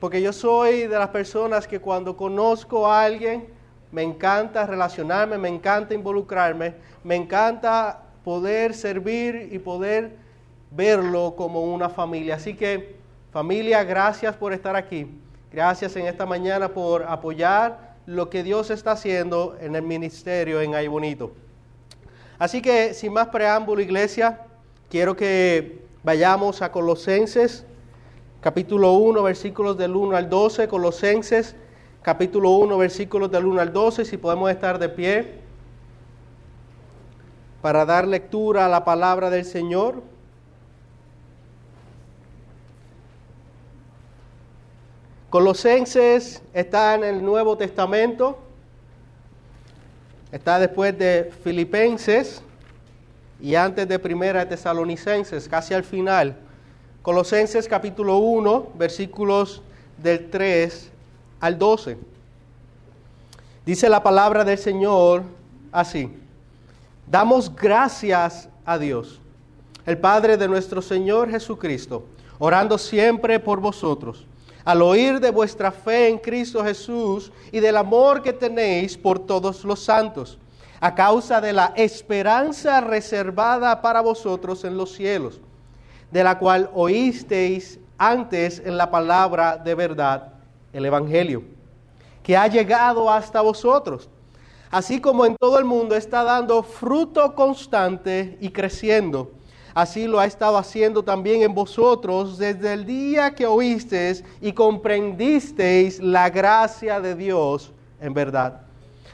porque yo soy de las personas que cuando conozco a alguien, me encanta relacionarme, me encanta involucrarme, me encanta poder servir y poder verlo como una familia. Así que familia, gracias por estar aquí. Gracias en esta mañana por apoyar lo que Dios está haciendo en el ministerio en Ay Bonito. Así que sin más preámbulo, iglesia, quiero que vayamos a Colosenses capítulo 1, versículos del 1 al 12, Colosenses, capítulo 1, versículos del 1 al 12, si podemos estar de pie para dar lectura a la palabra del Señor. Colosenses está en el Nuevo Testamento, está después de Filipenses y antes de Primera Tesalonicenses, casi al final. Colosenses capítulo 1, versículos del 3 al 12. Dice la palabra del Señor así. Damos gracias a Dios, el Padre de nuestro Señor Jesucristo, orando siempre por vosotros, al oír de vuestra fe en Cristo Jesús y del amor que tenéis por todos los santos, a causa de la esperanza reservada para vosotros en los cielos de la cual oísteis antes en la palabra de verdad, el Evangelio, que ha llegado hasta vosotros, así como en todo el mundo está dando fruto constante y creciendo. Así lo ha estado haciendo también en vosotros desde el día que oísteis y comprendisteis la gracia de Dios en verdad.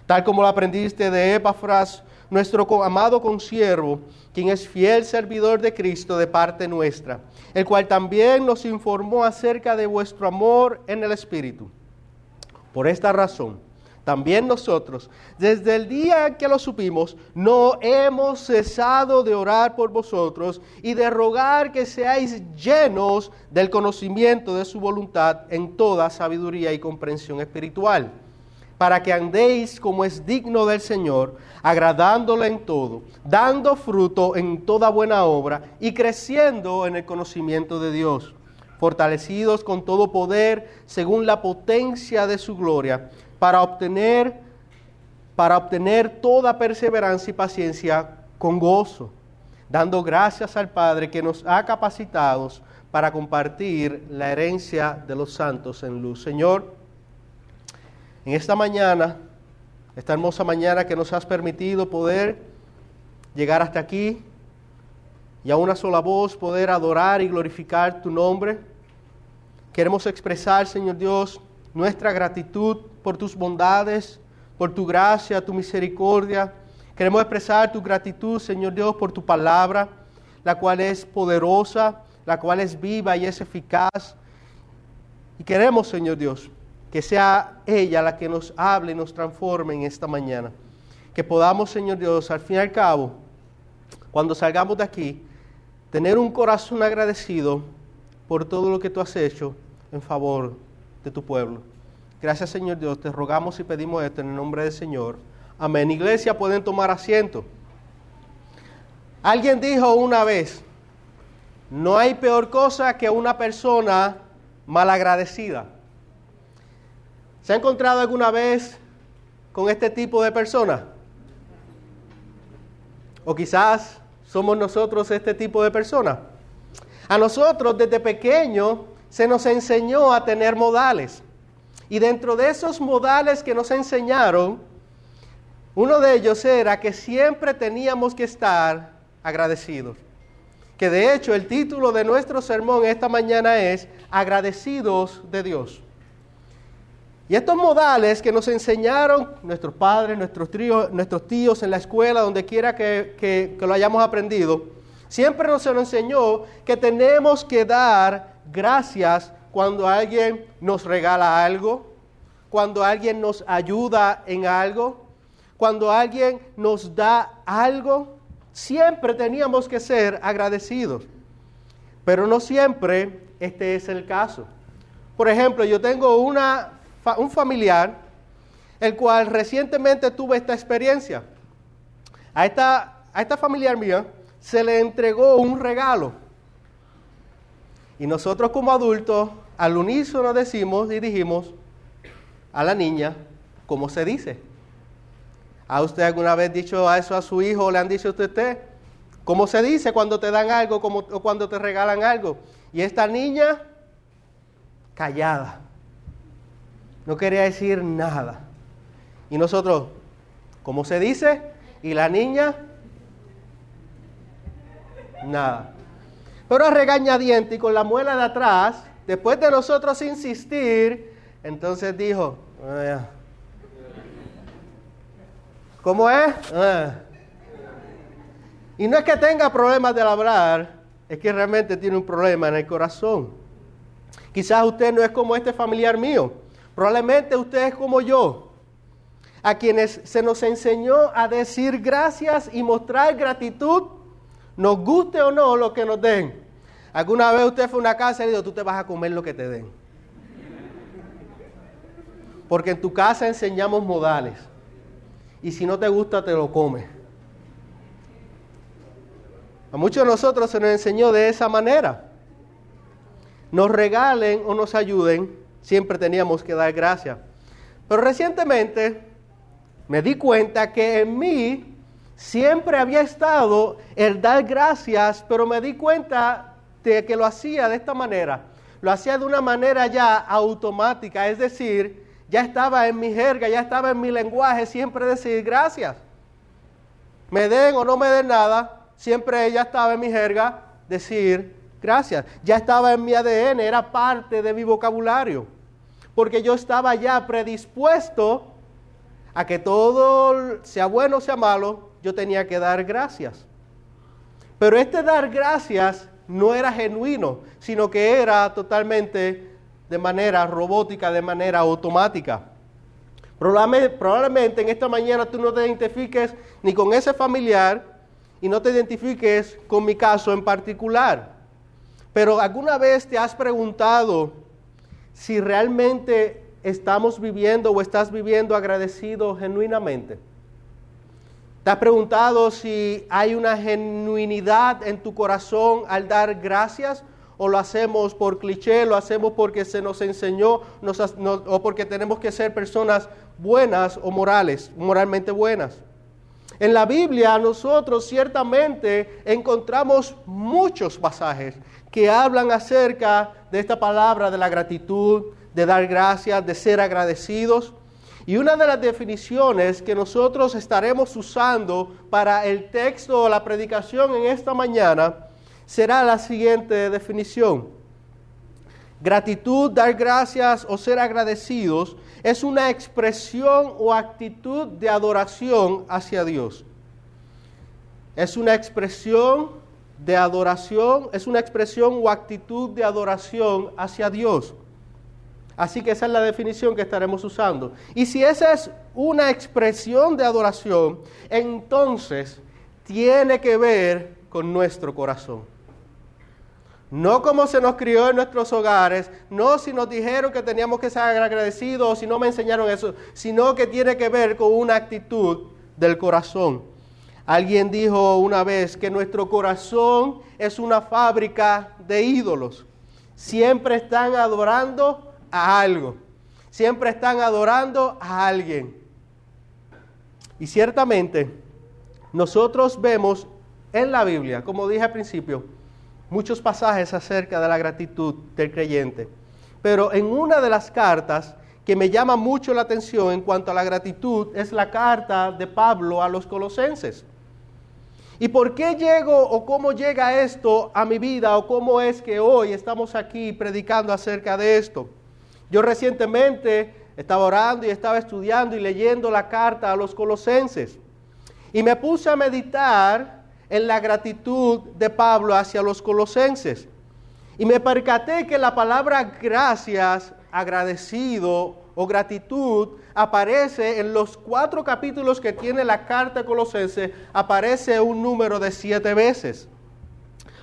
Tal como lo aprendiste de Epafras, nuestro amado consiervo, quien es fiel servidor de Cristo de parte nuestra, el cual también nos informó acerca de vuestro amor en el Espíritu. Por esta razón, también nosotros, desde el día que lo supimos, no hemos cesado de orar por vosotros y de rogar que seáis llenos del conocimiento de su voluntad en toda sabiduría y comprensión espiritual para que andéis como es digno del Señor, agradándole en todo, dando fruto en toda buena obra y creciendo en el conocimiento de Dios, fortalecidos con todo poder según la potencia de su gloria, para obtener para obtener toda perseverancia y paciencia con gozo, dando gracias al Padre que nos ha capacitados para compartir la herencia de los santos en luz. Señor, en esta mañana, esta hermosa mañana que nos has permitido poder llegar hasta aquí y a una sola voz poder adorar y glorificar tu nombre. Queremos expresar, Señor Dios, nuestra gratitud por tus bondades, por tu gracia, tu misericordia. Queremos expresar tu gratitud, Señor Dios, por tu palabra, la cual es poderosa, la cual es viva y es eficaz. Y queremos, Señor Dios, que sea ella la que nos hable y nos transforme en esta mañana. Que podamos, Señor Dios, al fin y al cabo, cuando salgamos de aquí, tener un corazón agradecido por todo lo que tú has hecho en favor de tu pueblo. Gracias, Señor Dios, te rogamos y pedimos esto en el nombre del Señor. Amén. Iglesia, pueden tomar asiento. Alguien dijo una vez, no hay peor cosa que una persona malagradecida. ¿Se ha encontrado alguna vez con este tipo de persona? O quizás somos nosotros este tipo de persona. A nosotros desde pequeño se nos enseñó a tener modales. Y dentro de esos modales que nos enseñaron, uno de ellos era que siempre teníamos que estar agradecidos. Que de hecho el título de nuestro sermón esta mañana es Agradecidos de Dios. Y estos modales que nos enseñaron nuestros padres, nuestros, tíos, nuestros tíos en la escuela, donde quiera que, lo hayamos aprendido, siempre nos enseñó que tenemos que dar gracias cuando alguien nos regala algo, cuando alguien nos ayuda en algo, cuando alguien nos da algo. Siempre teníamos que ser agradecidos. Pero no siempre este es el caso. Por ejemplo, yo tengo una un familiar, el cual recientemente tuvo esta experiencia. A esta, a esta familiar mía se le entregó un regalo. Y nosotros como adultos, al unísono decimos y dijimos a la niña, ¿cómo se dice? ¿Ha usted alguna vez dicho eso a su hijo le han dicho a usted? ¿Cómo se dice cuando te dan algo o cuando te regalan algo? Y esta niña, callada, no quería decir nada. Y nosotros, ¿cómo se dice? Y la niña, nada. Pero a regañadiente y con la muela de atrás, después de nosotros insistir, entonces dijo, ah, ¿cómo es? Ah". Y no es que tenga problemas de hablar, es que realmente tiene un problema en el corazón. Quizás usted no es como este familiar mío, probablemente usted es como yo, a quienes se nos enseñó a decir gracias y mostrar gratitud nos guste o no lo que nos den. ¿Alguna vez usted fue a una casa y dijo, tú te vas a comer lo que te den? Porque en tu casa enseñamos modales. Y si no te gusta, te lo comes. A muchos de nosotros se nos enseñó de esa manera. Nos regalen o nos ayuden, siempre teníamos que dar gracias. Pero recientemente me di cuenta que en mí Siempre había estado el dar gracias, pero me di cuenta de que lo hacía de esta manera. Lo hacía de una manera ya automática, es decir, ya estaba en mi jerga, ya estaba en mi lenguaje siempre decir gracias. Me den o no me den nada, siempre ya estaba en mi jerga decir gracias. Ya estaba en mi ADN, era parte de mi vocabulario. Porque yo estaba ya predispuesto a que todo, sea bueno o sea malo, yo tenía que dar gracias. Pero este dar gracias no era genuino, sino que era totalmente de manera robótica, de manera automática. Probablemente en esta mañana tú no te identifiques ni con ese familiar y no te identifiques con mi caso en particular. Pero alguna vez te has preguntado si realmente estamos viviendo o estás viviendo agradecido genuinamente. ¿Te has preguntado si hay una genuinidad en tu corazón al dar gracias? ¿O lo hacemos por cliché, lo hacemos porque se nos enseñó o porque tenemos que ser personas buenas o morales, moralmente buenas? En la Biblia nosotros ciertamente encontramos muchos pasajes que hablan acerca de esta palabra de la gratitud, de dar gracias, de ser agradecidos. Y una de las definiciones que nosotros estaremos usando para el texto o la predicación en esta mañana será la siguiente definición. Gratitud, dar gracias o ser agradecidos es una expresión o actitud de adoración hacia Dios. Es una expresión de adoración, es una expresión o actitud de adoración hacia Dios. Así que esa es la definición que estaremos usando. Y si esa es una expresión de adoración, entonces tiene que ver con nuestro corazón. No como se nos crió en nuestros hogares, no si nos dijeron que teníamos que ser agradecidos o si no me enseñaron eso, sino que tiene que ver con una actitud del corazón. Alguien dijo una vez que nuestro corazón es una fábrica de ídolos. Siempre están adorando a algo. Siempre están adorando a alguien. Y ciertamente nosotros vemos en la Biblia, como dije al principio, muchos pasajes acerca de la gratitud del creyente. Pero en una de las cartas que me llama mucho la atención en cuanto a la gratitud es la carta de Pablo a los colosenses. ¿Y por qué llego o cómo llega esto a mi vida o cómo es que hoy estamos aquí predicando acerca de esto? Yo recientemente estaba orando y estaba estudiando y leyendo la carta a los colosenses. Y me puse a meditar en la gratitud de Pablo hacia los colosenses. Y me percaté que la palabra gracias, agradecido o gratitud aparece en los cuatro capítulos que tiene la carta a Colosenses, aparece un número de siete veces.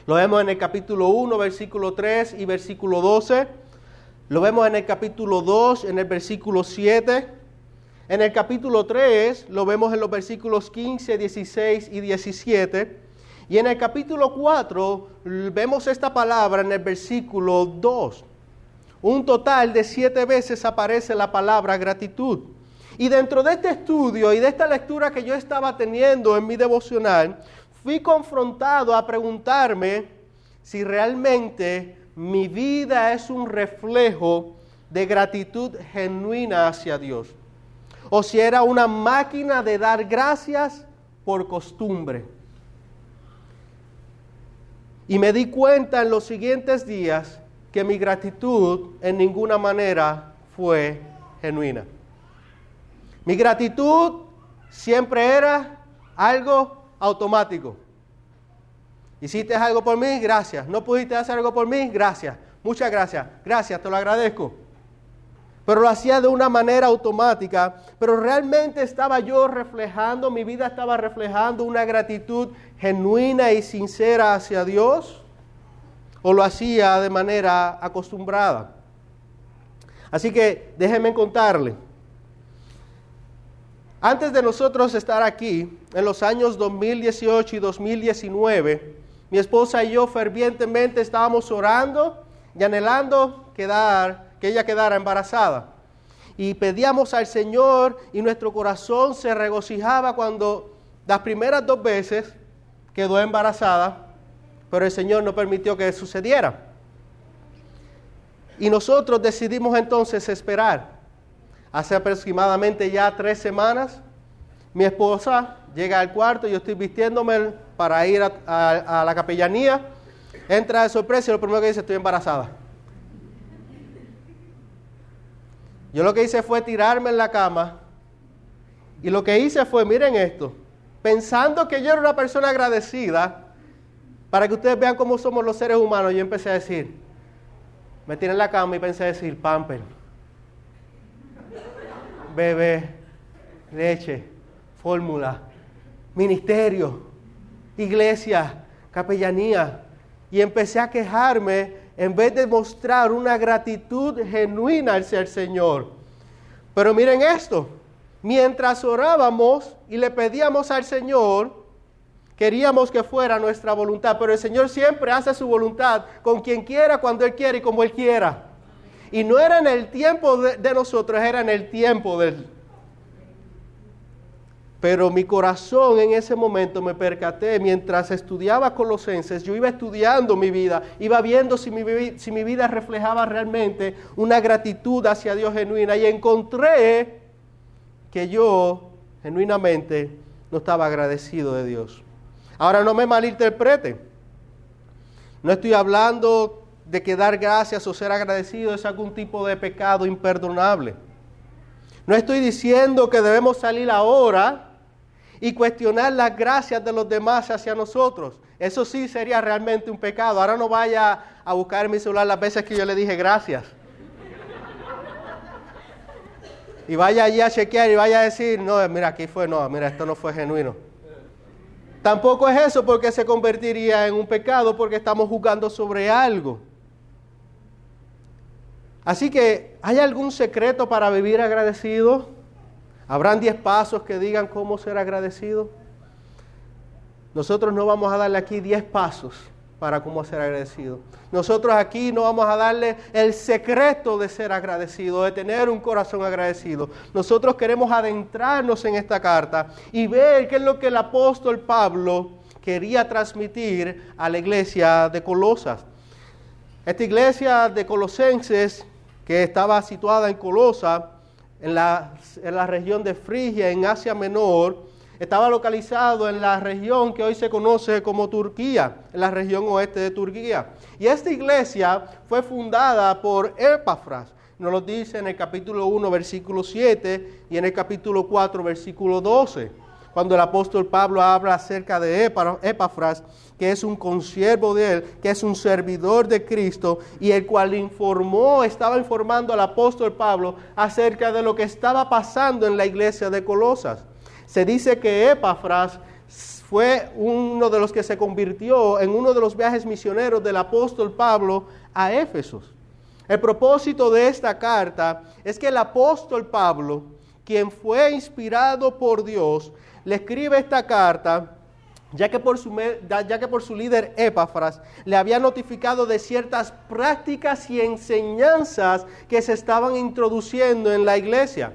Lo vemos en el capítulo 1, versículo 3 y versículo 12. Lo vemos en el capítulo 2, en el versículo 7. En el capítulo 3 lo vemos en los versículos 15, 16 y 17. Y en el capítulo 4 vemos esta palabra en el versículo 2. Un total de siete veces aparece la palabra gratitud. Y dentro de este estudio y de esta lectura que yo estaba teniendo en mi devocional, fui confrontado a preguntarme si realmente mi vida es un reflejo de gratitud genuina hacia Dios. O si era una máquina de dar gracias por costumbre. Y me di cuenta en los siguientes días que mi gratitud en ninguna manera fue genuina. Mi gratitud siempre era algo automático. Hiciste algo por mí, gracias. No pudiste hacer algo por mí, gracias. Muchas gracias. Gracias, te lo agradezco. Pero lo hacía de una manera automática. Pero realmente estaba yo reflejando, mi vida estaba reflejando una gratitud genuina y sincera hacia Dios. O lo hacía de manera acostumbrada. Así que déjenme contarle. Antes de nosotros estar aquí, en los años 2018 y 2019, mi esposa y yo fervientemente estábamos orando y anhelando quedar, que ella quedara embarazada. Y pedíamos al Señor y nuestro corazón se regocijaba cuando las primeras dos veces quedó embarazada, pero el Señor no permitió que sucediera. Y nosotros decidimos entonces esperar. Hace aproximadamente ya tres semanas, mi esposa llega al cuarto, yo estoy vistiéndome para ir a, la capellanía, entra de sorpresa y lo primero que dice, estoy embarazada. Yo lo que hice fue tirarme en la cama y lo que hice fue, miren esto, pensando que yo era una persona agradecida, para que ustedes vean cómo somos los seres humanos, yo empecé a decir, me tiré en la cama y pensé a decir, pamper bebé, leche, fórmula, ministerio, iglesia, capellanía. Y empecé a quejarme en vez de mostrar una gratitud genuina hacia el Señor. Pero miren esto, mientras orábamos y le pedíamos al Señor, queríamos que fuera nuestra voluntad, pero el Señor siempre hace su voluntad con quien quiera, cuando Él quiere y como Él quiera. Y no era en el tiempo de, nosotros, era en el tiempo del... Pero mi corazón en ese momento me percaté, mientras estudiaba Colosenses, yo iba estudiando mi vida, iba viendo si mi, vida reflejaba realmente una gratitud hacia Dios genuina y encontré que yo genuinamente no estaba agradecido de Dios. Ahora no me malinterprete. No estoy hablando de que dar gracias o ser agradecido es algún tipo de pecado imperdonable. No estoy diciendo que debemos salir ahora y cuestionar las gracias de los demás hacia nosotros. Eso sí sería realmente un pecado. Ahora no vaya a buscar en mi celular las veces que yo le dije gracias. Y vaya allí a chequear y vaya a decir, no, mira, aquí fue, no, mira, esto no fue genuino. Tampoco es eso porque se convertiría en un pecado porque estamos jugando sobre algo. Así que, ¿hay algún secreto para vivir agradecido? ¿Habrán diez pasos que digan cómo ser agradecido? Nosotros no vamos a darle aquí diez pasos para cómo ser agradecido. Nosotros aquí no vamos a darle el secreto de ser agradecido, de tener un corazón agradecido. Nosotros queremos adentrarnos en esta carta y ver qué es lo que el apóstol Pablo quería transmitir a la iglesia de Colosas. Esta iglesia de Colosenses que estaba situada en Colosa, en la, en la región de Frigia, en Asia Menor, estaba localizado en la región que hoy se conoce como Turquía, en la región oeste de Turquía. Y esta iglesia fue fundada por Epafras, nos lo dice en el capítulo 1, versículo 7 y en el capítulo 4, versículo 12 cuando el apóstol Pablo habla acerca de Epafras, que es un consiervo de él, que es un servidor de Cristo, y el cual informó, estaba informando al apóstol Pablo acerca de lo que estaba pasando en la iglesia de Colosas. Se dice que Epafras fue uno de los que se convirtió en uno de los viajes misioneros del apóstol Pablo a Éfesos. El propósito de esta carta es que el apóstol Pablo, quien fue inspirado por Dios, le escribe esta carta ya que, por su, ya que por su líder Epafras le había notificado de ciertas prácticas y enseñanzas que se estaban introduciendo en la iglesia.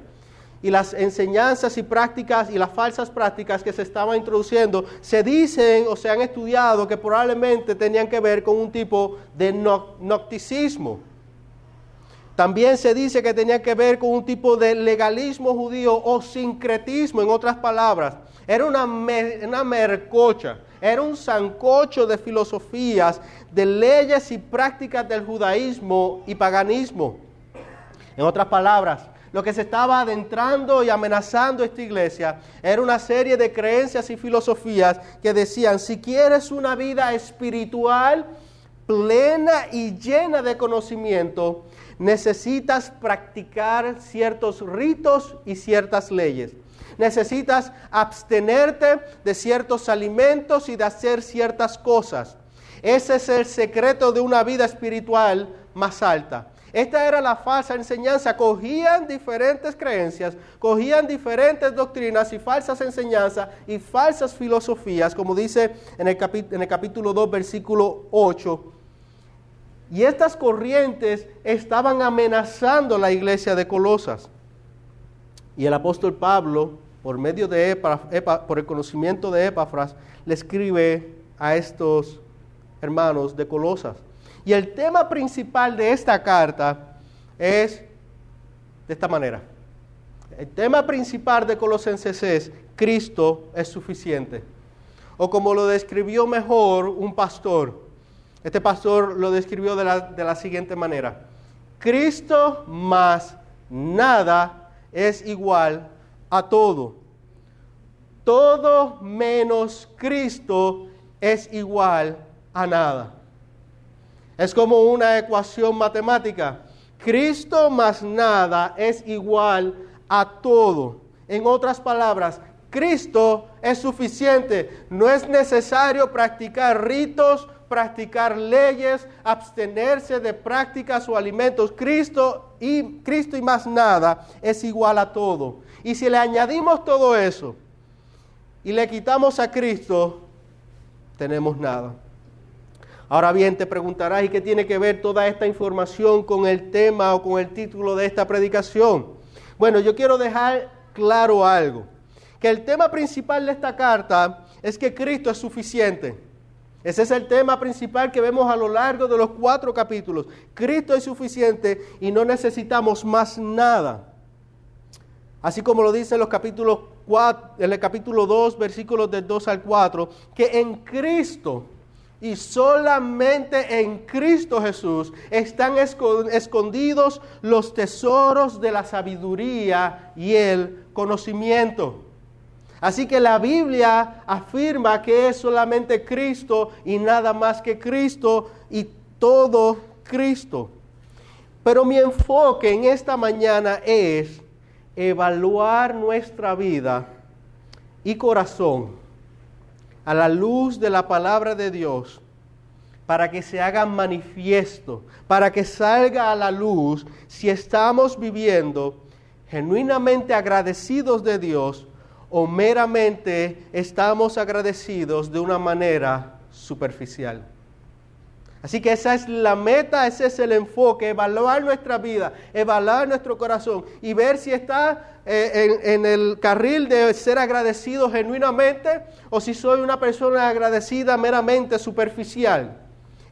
Y las enseñanzas y prácticas y las falsas prácticas que se estaban introduciendo se dicen o se han estudiado que probablemente tenían que ver con un tipo de nocticismo. También se dice que tenía que ver con un tipo de legalismo judío o sincretismo, en otras palabras. Era una, una mercocha, era un sancocho de filosofías, de leyes y prácticas del judaísmo y paganismo. En otras palabras, lo que se estaba adentrando y amenazando esta iglesia era una serie de creencias y filosofías que decían, si quieres una vida espiritual plena y llena de conocimiento, necesitas practicar ciertos ritos y ciertas leyes. Necesitas abstenerte de ciertos alimentos y de hacer ciertas cosas. Ese es el secreto de una vida espiritual más alta. Esta era la falsa enseñanza. Cogían diferentes creencias, cogían diferentes doctrinas y falsas enseñanzas y falsas filosofías, como dice en el, en el capítulo 2, versículo 8 y estas corrientes estaban amenazando la iglesia de Colosas. Y el apóstol Pablo, por medio de por el conocimiento de Epafras, le escribe a estos hermanos de Colosas. Y el tema principal de esta carta es de esta manera. El tema principal de Colosenses es Cristo es suficiente. O como lo describió mejor un pastor, este pastor lo describió de la, siguiente manera. Cristo más nada es igual a todo. Todo menos Cristo es igual a nada. Es como una ecuación matemática. Cristo más nada es igual a todo. En otras palabras, Cristo es suficiente. No es necesario practicar ritos practicar leyes, abstenerse de prácticas o alimentos. Cristo y Cristo y más nada es igual a todo. Y si le añadimos todo eso y le quitamos a Cristo, tenemos nada. Ahora bien, te preguntarás, ¿y qué tiene que ver toda esta información con el tema o con el título de esta predicación? Bueno, yo quiero dejar claro algo, que el tema principal de esta carta es que Cristo es suficiente. Ese es el tema principal que vemos a lo largo de los cuatro capítulos. Cristo es suficiente y no necesitamos más nada. Así como lo dice en los capítulos 4, en el capítulo 2, versículos del 2 al 4, que en Cristo y solamente en Cristo Jesús están escondidos los tesoros de la sabiduría y el conocimiento. Así que la Biblia afirma que es solamente Cristo y nada más que Cristo y todo Cristo. Pero mi enfoque en esta mañana es evaluar nuestra vida y corazón a la luz de la palabra de Dios para que se haga manifiesto, para que salga a la luz si estamos viviendo genuinamente agradecidos de Dios o meramente estamos agradecidos de una manera superficial. Así que esa es la meta, ese es el enfoque, evaluar nuestra vida, evaluar nuestro corazón y ver si está eh, en, el carril de ser agradecido genuinamente o si soy una persona agradecida meramente superficial.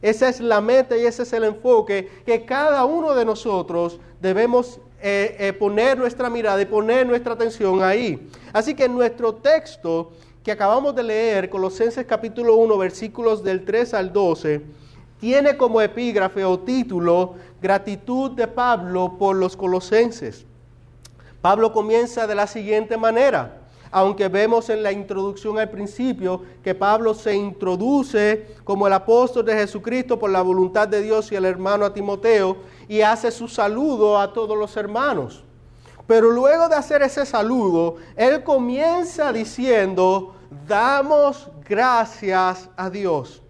Esa es la meta y ese es el enfoque que cada uno de nosotros debemos eh, eh, poner nuestra mirada y poner nuestra atención ahí. Así que nuestro texto que acabamos de leer, Colosenses capítulo 1, versículos del 3 al 12, tiene como epígrafe o título Gratitud de Pablo por los colosenses. Pablo comienza de la siguiente manera aunque vemos en la introducción al principio que Pablo se introduce como el apóstol de Jesucristo por la voluntad de Dios y el hermano a Timoteo y hace su saludo a todos los hermanos. Pero luego de hacer ese saludo, él comienza diciendo, damos gracias a Dios.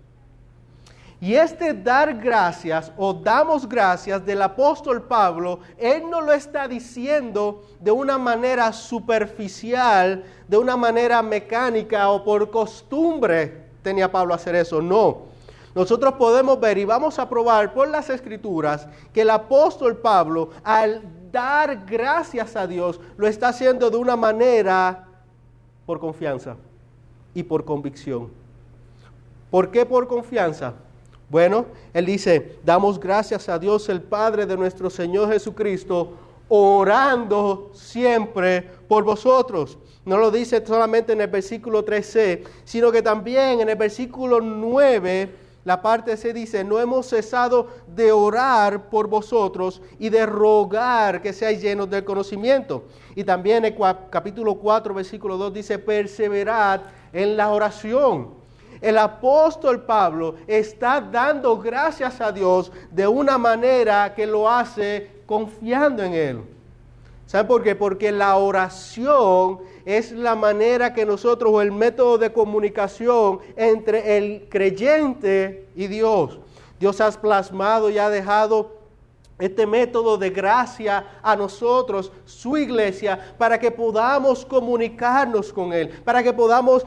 Y este dar gracias o damos gracias del apóstol Pablo, él no lo está diciendo de una manera superficial, de una manera mecánica o por costumbre tenía Pablo hacer eso, no. Nosotros podemos ver y vamos a probar por las escrituras que el apóstol Pablo al dar gracias a Dios lo está haciendo de una manera por confianza y por convicción. ¿Por qué por confianza? Bueno, él dice, damos gracias a Dios el Padre de nuestro Señor Jesucristo, orando siempre por vosotros. No lo dice solamente en el versículo 3c, sino que también en el versículo 9, la parte C dice, no hemos cesado de orar por vosotros y de rogar que seáis llenos del conocimiento. Y también el capítulo 4, versículo 2 dice, perseverad en la oración el apóstol Pablo está dando gracias a Dios de una manera que lo hace confiando en Él. ¿Sabe por qué? Porque la oración es la manera que nosotros, o el método de comunicación entre el creyente y Dios. Dios ha plasmado y ha dejado este método de gracia a nosotros, su iglesia, para que podamos comunicarnos con Él, para que podamos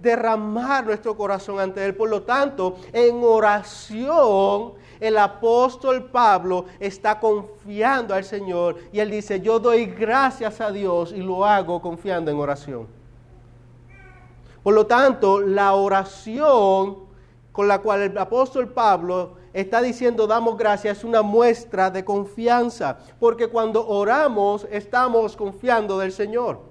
derramar nuestro corazón ante Él. Por lo tanto, en oración, el apóstol Pablo está confiando al Señor y él dice, yo doy gracias a Dios y lo hago confiando en oración. Por lo tanto, la oración con la cual el apóstol Pablo está diciendo damos gracias es una muestra de confianza, porque cuando oramos estamos confiando del Señor.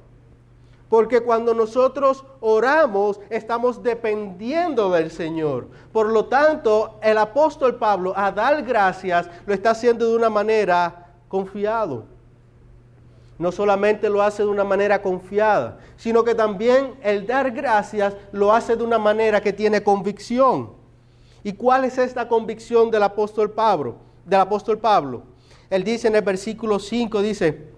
Porque cuando nosotros oramos, estamos dependiendo del Señor. Por lo tanto, el apóstol Pablo, a dar gracias, lo está haciendo de una manera confiado. No solamente lo hace de una manera confiada, sino que también el dar gracias lo hace de una manera que tiene convicción. ¿Y cuál es esta convicción del apóstol Pablo? Del apóstol Pablo. Él dice en el versículo 5, dice,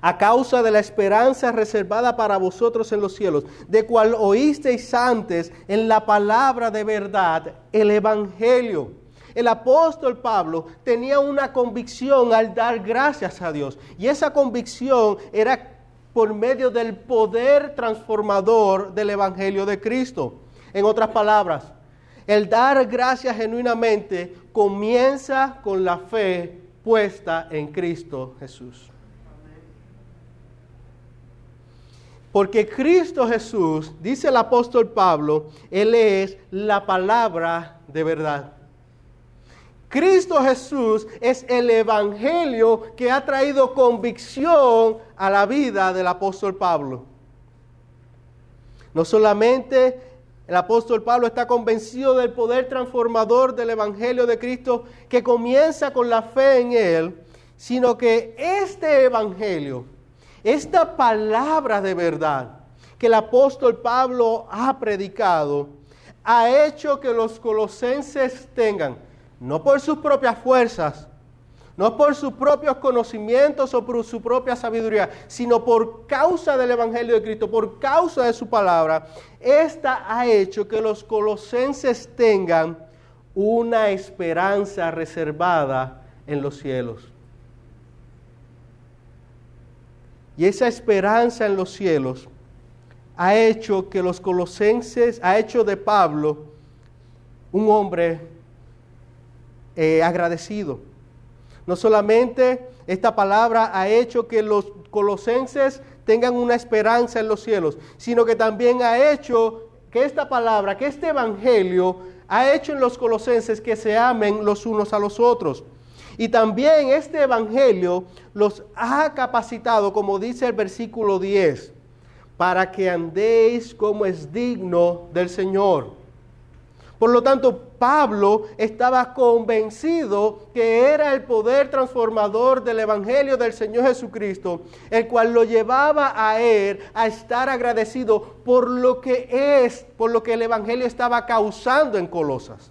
a causa de la esperanza reservada para vosotros en los cielos, de cual oísteis antes en la palabra de verdad, el Evangelio. El apóstol Pablo tenía una convicción al dar gracias a Dios, y esa convicción era por medio del poder transformador del Evangelio de Cristo. En otras palabras, el dar gracias genuinamente comienza con la fe puesta en Cristo Jesús. Porque Cristo Jesús, dice el apóstol Pablo, Él es la palabra de verdad. Cristo Jesús es el Evangelio que ha traído convicción a la vida del apóstol Pablo. No solamente el apóstol Pablo está convencido del poder transformador del Evangelio de Cristo que comienza con la fe en Él, sino que este Evangelio, esta palabra de verdad que el apóstol Pablo ha predicado, ha hecho que los colosenses tengan, no por sus propias fuerzas, no por sus propios conocimientos o por su propia sabiduría, sino por causa del Evangelio de Cristo, por causa de su palabra, esta ha hecho que los colosenses tengan una esperanza reservada en los cielos. Y esa esperanza en los cielos ha hecho que los colosenses, ha hecho de Pablo un hombre eh, agradecido. No solamente esta palabra ha hecho que los colosenses tengan una esperanza en los cielos, sino que también ha hecho que esta palabra, que este evangelio ha hecho en los colosenses que se amen los unos a los otros. Y también este Evangelio los ha capacitado, como dice el versículo 10, para que andéis como es digno del Señor. Por lo tanto, Pablo estaba convencido que era el poder transformador del Evangelio del Señor Jesucristo, el cual lo llevaba a él a estar agradecido por lo que es, por lo que el Evangelio estaba causando en Colosas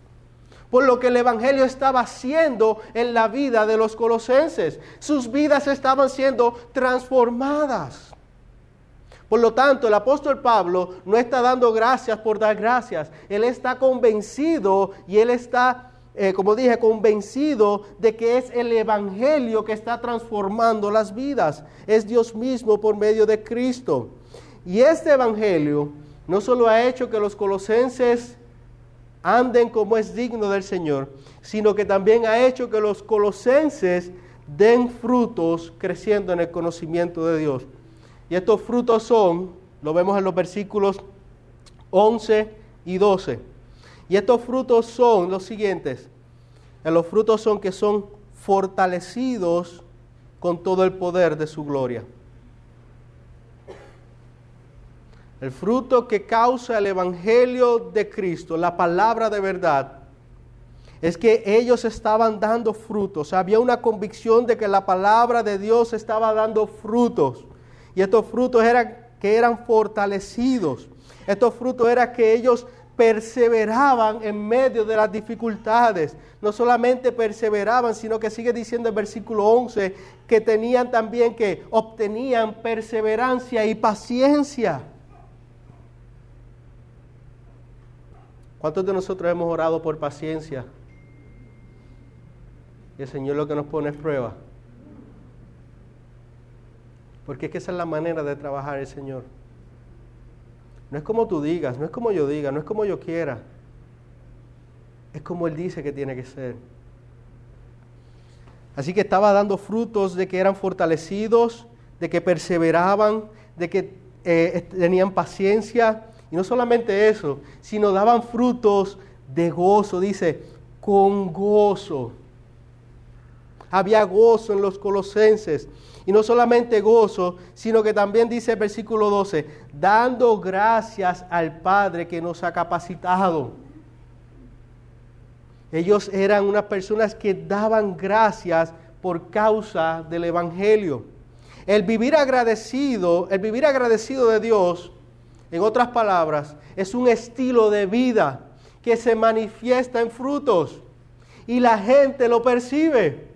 por lo que el Evangelio estaba haciendo en la vida de los colosenses. Sus vidas estaban siendo transformadas. Por lo tanto, el apóstol Pablo no está dando gracias por dar gracias. Él está convencido y él está, eh, como dije, convencido de que es el Evangelio que está transformando las vidas. Es Dios mismo por medio de Cristo. Y este Evangelio no solo ha hecho que los colosenses anden como es digno del Señor, sino que también ha hecho que los colosenses den frutos creciendo en el conocimiento de Dios. Y estos frutos son, lo vemos en los versículos 11 y 12. Y estos frutos son los siguientes. los frutos son que son fortalecidos con todo el poder de su gloria. El fruto que causa el Evangelio de Cristo, la palabra de verdad, es que ellos estaban dando frutos. Había una convicción de que la palabra de Dios estaba dando frutos. Y estos frutos eran que eran fortalecidos. Estos frutos eran que ellos perseveraban en medio de las dificultades. No solamente perseveraban, sino que sigue diciendo el versículo 11 que tenían también que obtenían perseverancia y paciencia. ¿Cuántos de nosotros hemos orado por paciencia? Y el Señor lo que nos pone es prueba. Porque es que esa es la manera de trabajar el Señor. No es como tú digas, no es como yo diga, no es como yo quiera. Es como Él dice que tiene que ser. Así que estaba dando frutos de que eran fortalecidos, de que perseveraban, de que eh, tenían paciencia. Y no solamente eso, sino daban frutos de gozo. Dice, con gozo. Había gozo en los colosenses. Y no solamente gozo, sino que también dice el versículo 12, dando gracias al Padre que nos ha capacitado. Ellos eran unas personas que daban gracias por causa del Evangelio. El vivir agradecido, el vivir agradecido de Dios, en otras palabras, es un estilo de vida que se manifiesta en frutos y la gente lo percibe.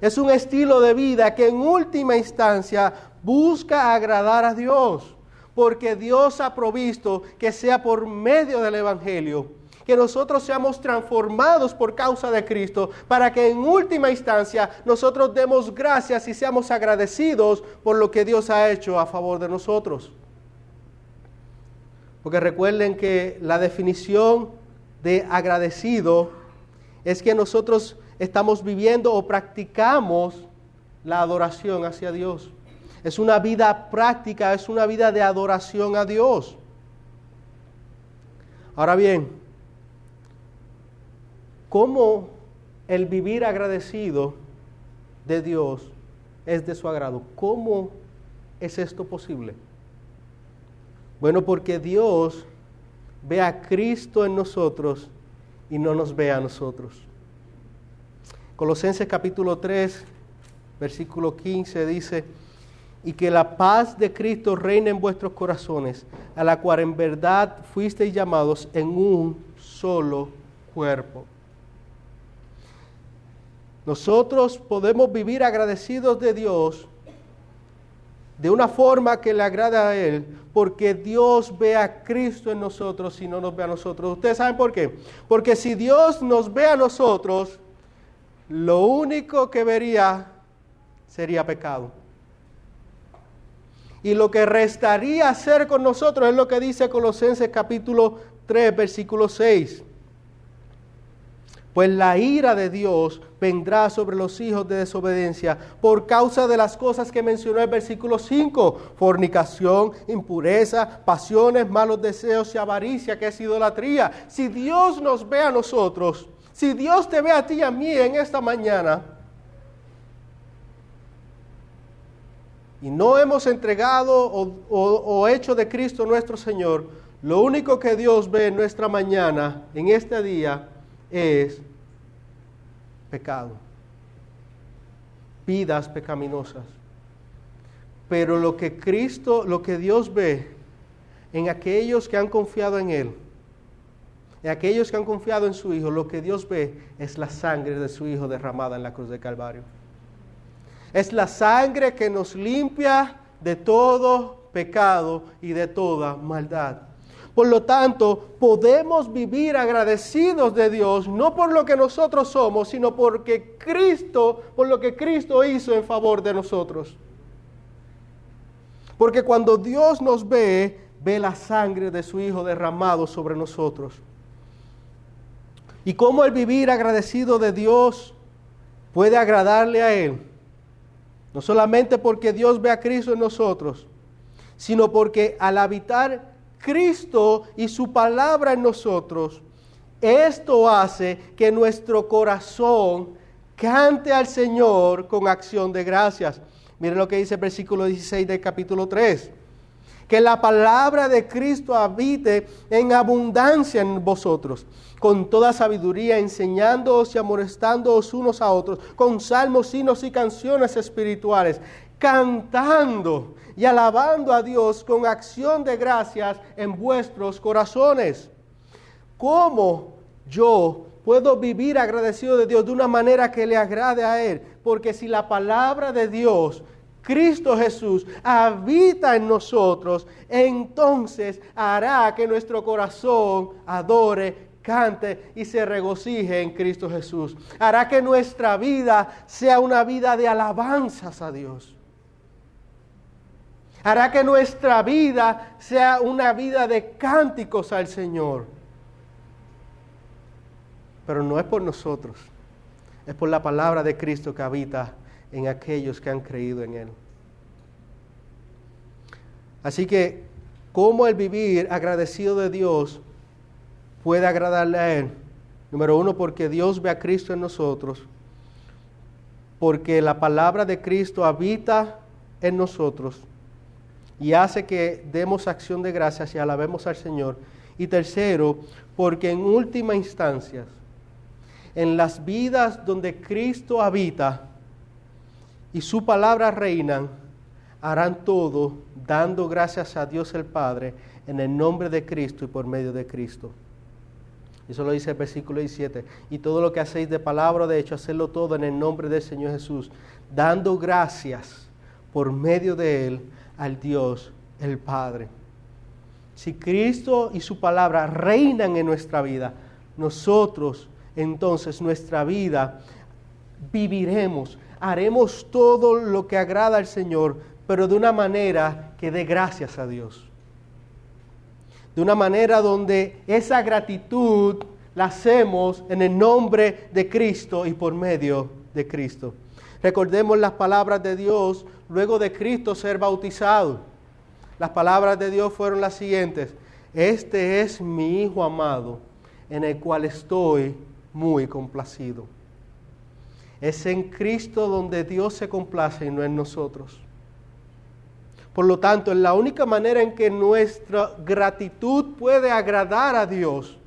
Es un estilo de vida que en última instancia busca agradar a Dios, porque Dios ha provisto que sea por medio del Evangelio, que nosotros seamos transformados por causa de Cristo, para que en última instancia nosotros demos gracias y seamos agradecidos por lo que Dios ha hecho a favor de nosotros. Porque recuerden que la definición de agradecido es que nosotros estamos viviendo o practicamos la adoración hacia Dios. Es una vida práctica, es una vida de adoración a Dios. Ahora bien, ¿cómo el vivir agradecido de Dios es de su agrado? ¿Cómo es esto posible? Bueno, porque Dios ve a Cristo en nosotros y no nos ve a nosotros. Colosenses capítulo 3, versículo 15 dice, y que la paz de Cristo reine en vuestros corazones, a la cual en verdad fuisteis llamados en un solo cuerpo. Nosotros podemos vivir agradecidos de Dios de una forma que le agrada a Él, porque Dios ve a Cristo en nosotros y no nos ve a nosotros. ¿Ustedes saben por qué? Porque si Dios nos ve a nosotros, lo único que vería sería pecado. Y lo que restaría hacer con nosotros es lo que dice Colosenses capítulo 3, versículo 6. Pues la ira de Dios vendrá sobre los hijos de desobediencia por causa de las cosas que mencionó el versículo 5, fornicación, impureza, pasiones, malos deseos y avaricia, que es idolatría. Si Dios nos ve a nosotros, si Dios te ve a ti y a mí en esta mañana y no hemos entregado o, hecho de Cristo nuestro Señor, lo único que Dios ve en nuestra mañana, en este día, es pecado, vidas pecaminosas. Pero lo que Cristo, lo que Dios ve en aquellos que han confiado en Él, y aquellos que han confiado en su Hijo, lo que Dios ve es la sangre de su Hijo derramada en la cruz de Calvario. Es la sangre que nos limpia de todo pecado y de toda maldad. Por lo tanto, podemos vivir agradecidos de Dios, no por lo que nosotros somos, sino porque Cristo, por lo que Cristo hizo en favor de nosotros. Porque cuando Dios nos ve, ve la sangre de su Hijo derramado sobre nosotros. Y cómo el vivir agradecido de Dios puede agradarle a Él. No solamente porque Dios ve a Cristo en nosotros, sino porque al habitar Cristo y su palabra en nosotros, esto hace que nuestro corazón cante al Señor con acción de gracias. Miren lo que dice el versículo 16 del capítulo 3. Que la palabra de Cristo habite en abundancia en vosotros, con toda sabiduría, enseñándoos y amonestándoos unos a otros, con salmos, hinos y canciones espirituales, cantando y alabando a Dios con acción de gracias en vuestros corazones. ¿Cómo yo puedo vivir agradecido de Dios de una manera que le agrade a Él? Porque si la palabra de Dios, Cristo Jesús, habita en nosotros, entonces hará que nuestro corazón adore cante y se regocije en Cristo Jesús. Hará que nuestra vida sea una vida de alabanzas a Dios hará que nuestra vida sea una vida de cánticos al Señor. Pero no es por nosotros, es por la palabra de Cristo que habita en aquellos que han creído en Él. Así que, ¿cómo el vivir agradecido de Dios puede agradarle a Él? Número uno, porque Dios ve a Cristo en nosotros, porque la palabra de Cristo habita en nosotros y hace que demos acción de gracias y alabemos al Señor. Y tercero, porque en última instancia, en las vidas donde Cristo habita y su palabra reinan, harán todo dando gracias a Dios el Padre en el nombre de Cristo y por medio de Cristo. Eso lo dice el versículo 17. Y todo lo que hacéis de palabra de hecho, hacedlo todo en el nombre del Señor Jesús, dando gracias por medio de Él al Dios el Padre. Si Cristo y su palabra reinan en nuestra vida, nosotros entonces nuestra vida viviremos, haremos todo lo que agrada al Señor, pero de una manera que dé gracias a Dios. De una manera donde esa gratitud la hacemos en el nombre de Cristo y por medio de Cristo. Recordemos las palabras de Dios luego de Cristo ser bautizado. Las palabras de Dios fueron las siguientes. Este es mi Hijo amado, en el cual estoy muy complacido. Es en Cristo donde Dios se complace y no en nosotros. Por lo tanto, la única manera en que nuestra gratitud puede agradar a Dios,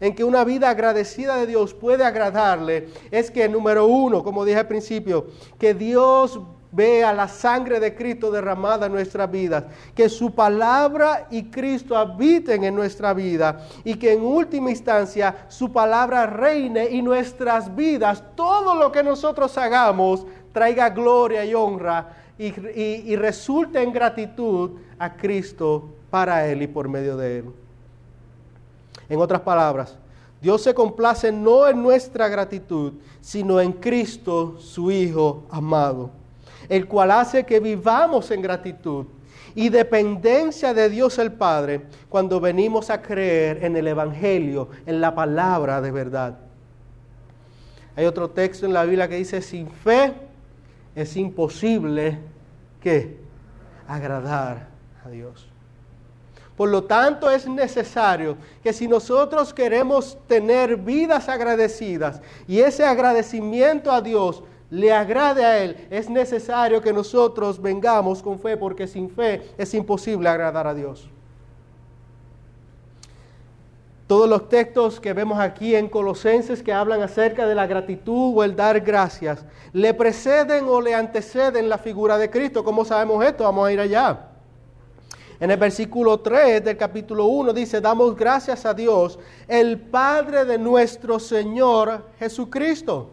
en que una vida agradecida de Dios puede agradarle, es que, número uno, como dije al principio, que Dios vea la sangre de Cristo derramada en nuestras vidas, que su palabra y Cristo habiten en nuestra vida y que en última instancia su palabra reine y nuestras vidas, todo lo que nosotros hagamos, traiga gloria y honra y, y resulte en gratitud a Cristo para Él y por medio de Él. En otras palabras, Dios se complace no en nuestra gratitud, sino en Cristo, su Hijo amado el cual hace que vivamos en gratitud y dependencia de Dios el Padre cuando venimos a creer en el Evangelio, en la palabra de verdad. Hay otro texto en la Biblia que dice, sin fe es imposible que agradar a Dios. Por lo tanto, es necesario que si nosotros queremos tener vidas agradecidas y ese agradecimiento a Dios le agrade a Él, es necesario que nosotros vengamos con fe, porque sin fe es imposible agradar a Dios. Todos los textos que vemos aquí en Colosenses que hablan acerca de la gratitud o el dar gracias, le preceden o le anteceden la figura de Cristo. ¿Cómo sabemos esto? Vamos a ir allá. En el versículo 3 del capítulo 1 dice, damos gracias a Dios, el Padre de nuestro Señor Jesucristo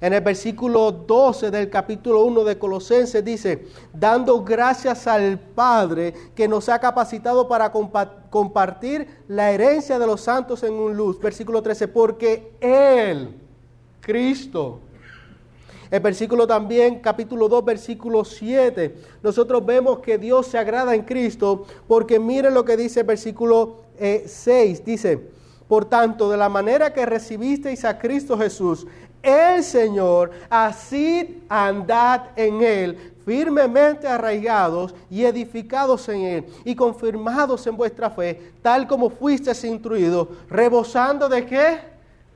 En el versículo 12 del capítulo 1 de Colosenses dice, dando gracias al Padre que nos ha capacitado para compartir la herencia de los santos en un luz. Versículo 13, porque Él, Cristo, el versículo también, capítulo 2, versículo 7, nosotros vemos que Dios se agrada en Cristo, porque miren lo que dice el versículo 6, eh, dice, por tanto, de la manera que recibisteis a Cristo Jesús, el Señor, así andad en Él, firmemente arraigados y edificados en Él, y confirmados en vuestra fe, tal como fuisteis instruidos, rebosando de qué?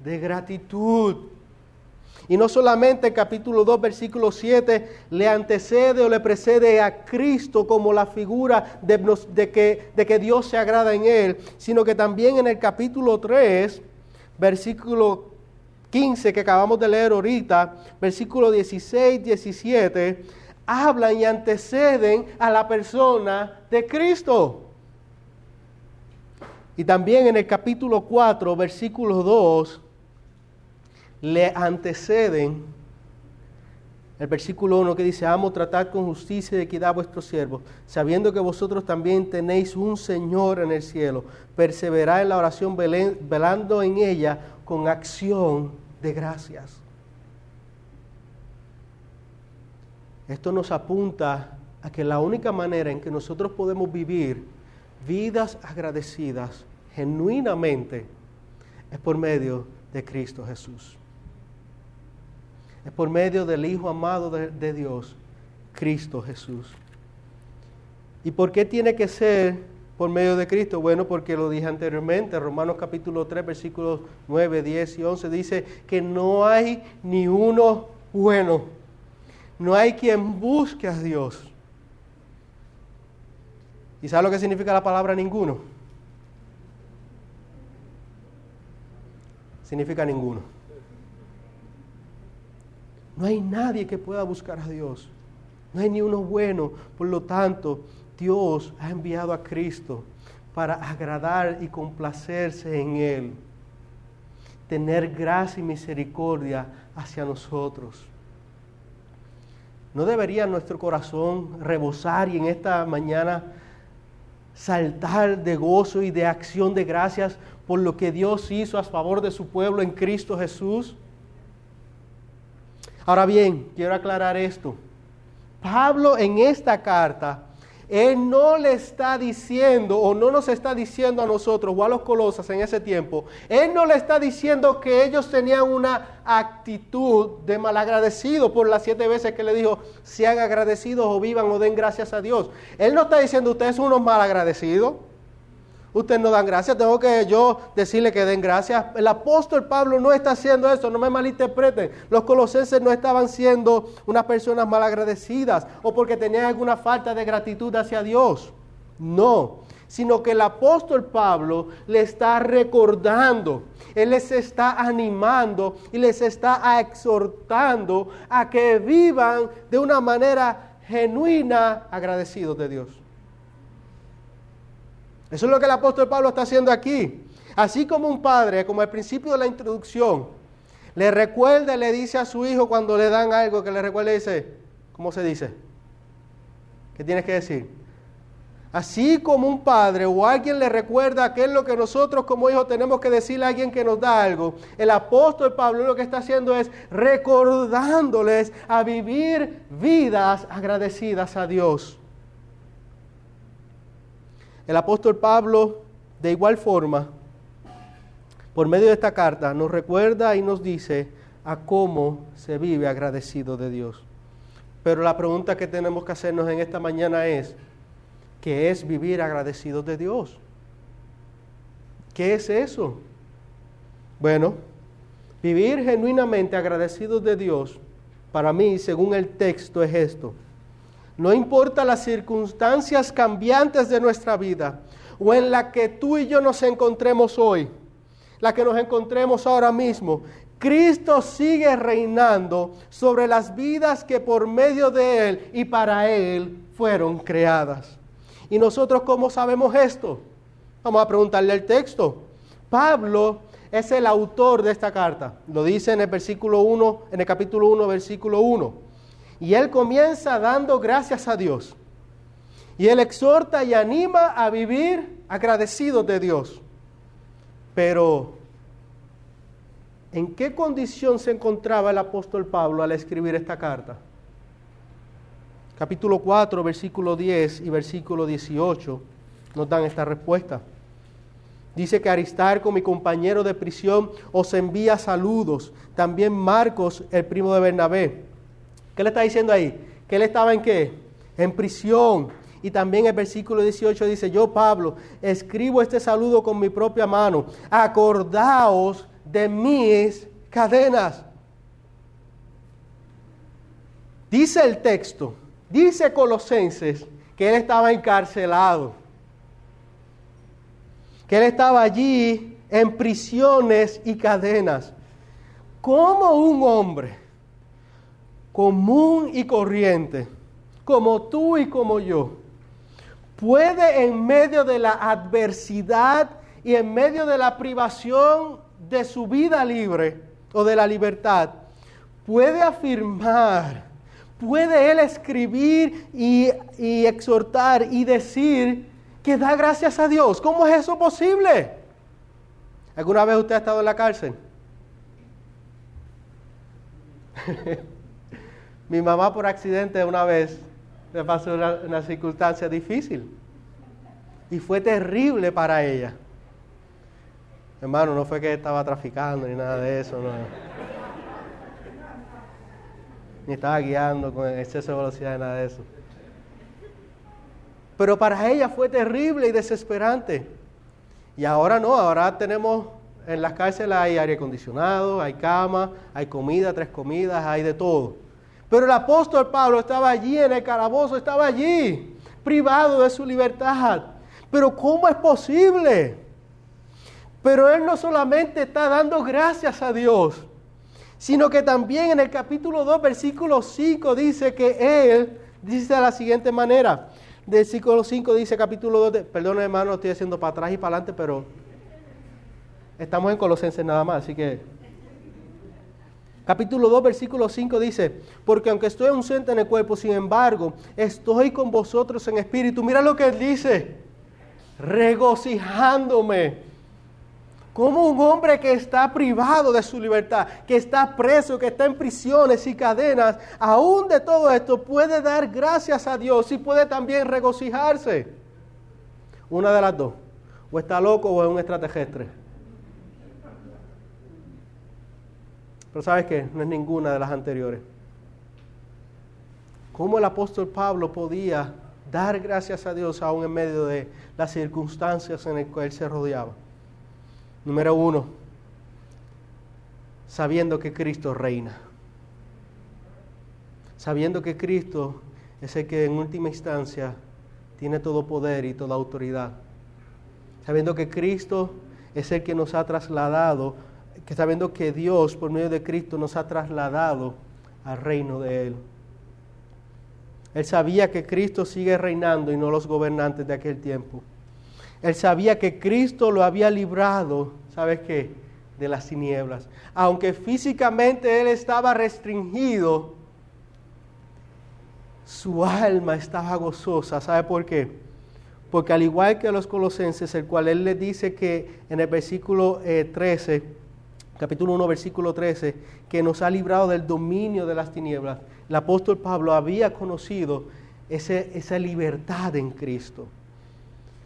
De gratitud. Y no solamente el capítulo 2, versículo 7 le antecede o le precede a Cristo como la figura de, de, que, de que Dios se agrada en él, sino que también en el capítulo 3, versículo 15 que acabamos de leer ahorita, versículo 16, 17, hablan y anteceden a la persona de Cristo. Y también en el capítulo 4, versículo 2, le anteceden el versículo 1 que dice, amo tratar con justicia y equidad a vuestros siervos, sabiendo que vosotros también tenéis un Señor en el cielo. Perseverad en la oración, velando en ella con acción de gracias. Esto nos apunta a que la única manera en que nosotros podemos vivir vidas agradecidas genuinamente es por medio de Cristo Jesús. Es por medio del Hijo amado de, Dios, Cristo Jesús. ¿Y por qué tiene que ser por medio de Cristo? Bueno, porque lo dije anteriormente, Romanos capítulo 3, versículos 9, 10 y 11 dice que no hay ni uno bueno. No hay quien busque a Dios. ¿Y sabe lo que significa la palabra ninguno? Significa ninguno. No hay nadie que pueda buscar a Dios. No hay ni uno bueno. Por lo tanto, Dios ha enviado a Cristo para agradar y complacerse en Él, tener gracia y misericordia hacia nosotros. ¿No debería nuestro corazón rebosar y en esta mañana saltar de gozo y de acción de gracias por lo que Dios hizo a favor de su pueblo en Cristo Jesús? Ahora bien, quiero aclarar esto. Pablo en esta carta él no le está diciendo o no nos está diciendo a nosotros o a los colosas en ese tiempo, Él no le está diciendo que ellos tenían una actitud de malagradecido por las siete veces que le dijo, sean agradecidos o vivan o den gracias a Dios. Él no está diciendo, ustedes son unos malagradecidos ustedes no dan gracias, tengo que yo decirle que den gracias. El apóstol Pablo no está haciendo eso, no me malinterpreten. Los colosenses no estaban siendo unas personas malagradecidas o porque tenían alguna falta de gratitud hacia Dios. No, sino que el apóstol Pablo le está recordando, él les está animando y les está exhortando a que vivan de una manera genuina agradecidos de Dios. Eso es lo que el apóstol Pablo está haciendo aquí. Así como un padre, como al principio de la introducción, le recuerda, le dice a su hijo cuando le dan algo que le recuerde, dice, ¿cómo se dice? ¿Qué tienes que decir? Así como un padre o alguien le recuerda qué es lo que nosotros como hijos tenemos que decirle a alguien que nos da algo, el apóstol Pablo lo que está haciendo es recordándoles a vivir vidas agradecidas a Dios. El apóstol Pablo, de igual forma, por medio de esta carta, nos recuerda y nos dice a cómo se vive agradecido de Dios. Pero la pregunta que tenemos que hacernos en esta mañana es, ¿qué es vivir agradecidos de Dios? ¿Qué es eso? Bueno, vivir genuinamente agradecidos de Dios, para mí, según el texto, es esto. No importa las circunstancias cambiantes de nuestra vida o en la que tú y yo nos encontremos hoy, la que nos encontremos ahora mismo, Cristo sigue reinando sobre las vidas que por medio de Él y para Él fueron creadas. ¿Y nosotros cómo sabemos esto? Vamos a preguntarle el texto. Pablo es el autor de esta carta. Lo dice en el versículo 1, en el capítulo 1, versículo 1. Y él comienza dando gracias a Dios. Y él exhorta y anima a vivir agradecidos de Dios. Pero, ¿en qué condición se encontraba el apóstol Pablo al escribir esta carta? Capítulo 4, versículo 10 y versículo 18 nos dan esta respuesta. Dice que Aristarco, mi compañero de prisión, os envía saludos. También Marcos, el primo de Bernabé. ¿Qué le está diciendo ahí? Que él estaba en qué? En prisión. Y también el versículo 18 dice, yo Pablo, escribo este saludo con mi propia mano. Acordaos de mis cadenas. Dice el texto, dice Colosenses, que él estaba encarcelado que él estaba allí en prisiones y cadenas. Como un hombre común y corriente, como tú y como yo, puede en medio de la adversidad y en medio de la privación de su vida libre o de la libertad, puede afirmar, puede él escribir y, exhortar y decir que da gracias a Dios. ¿Cómo es eso posible? ¿Alguna vez usted ha estado en la cárcel? Mi mamá por accidente una vez le pasó una, circunstancia difícil y fue terrible para ella. Hermano, no fue que estaba traficando ni nada de eso. Ni estaba guiando con exceso de velocidad ni nada de eso. Pero para ella fue terrible y desesperante. Y ahora no, ahora tenemos en las cárceles hay aire acondicionado, hay cama, hay comida, tres comidas, hay de todo. Pero el apóstol Pablo estaba allí en el calabozo, estaba allí, privado de su libertad. Pero ¿cómo es posible? Pero él no solamente está dando gracias a Dios, sino que también en el capítulo 2, versículo 5 dice que él dice de la siguiente manera, Versículo 5 dice, capítulo 2, de, perdón hermano, estoy haciendo para atrás y para adelante, pero estamos en Colosenses nada más, así que... Capítulo 2, versículo 5 dice, porque aunque estoy ausente en el cuerpo, sin embargo, estoy con vosotros en espíritu. Mira lo que él dice, regocijándome como un hombre que está privado de su libertad, que está preso, que está en prisiones y cadenas, aún de todo esto puede dar gracias a Dios y puede también regocijarse. Una de las dos. O está loco o es un extraterrestre. Pero sabes qué, no es ninguna de las anteriores. ¿Cómo el apóstol Pablo podía dar gracias a Dios aún en medio de las circunstancias en las que él se rodeaba? Número uno, sabiendo que Cristo reina. Sabiendo que Cristo es el que en última instancia tiene todo poder y toda autoridad. Sabiendo que Cristo es el que nos ha trasladado, que sabiendo que Dios por medio de Cristo nos ha trasladado al reino de Él. Él sabía que Cristo sigue reinando y no los gobernantes de aquel tiempo. Él sabía que Cristo lo había librado, ¿sabes qué? De las tinieblas. Aunque físicamente él estaba restringido, su alma estaba gozosa. ¿Sabe por qué? Porque al igual que los colosenses, el cual él le dice que en el versículo 13, eh, capítulo 1, versículo 13, que nos ha librado del dominio de las tinieblas, el apóstol Pablo había conocido esa libertad en Cristo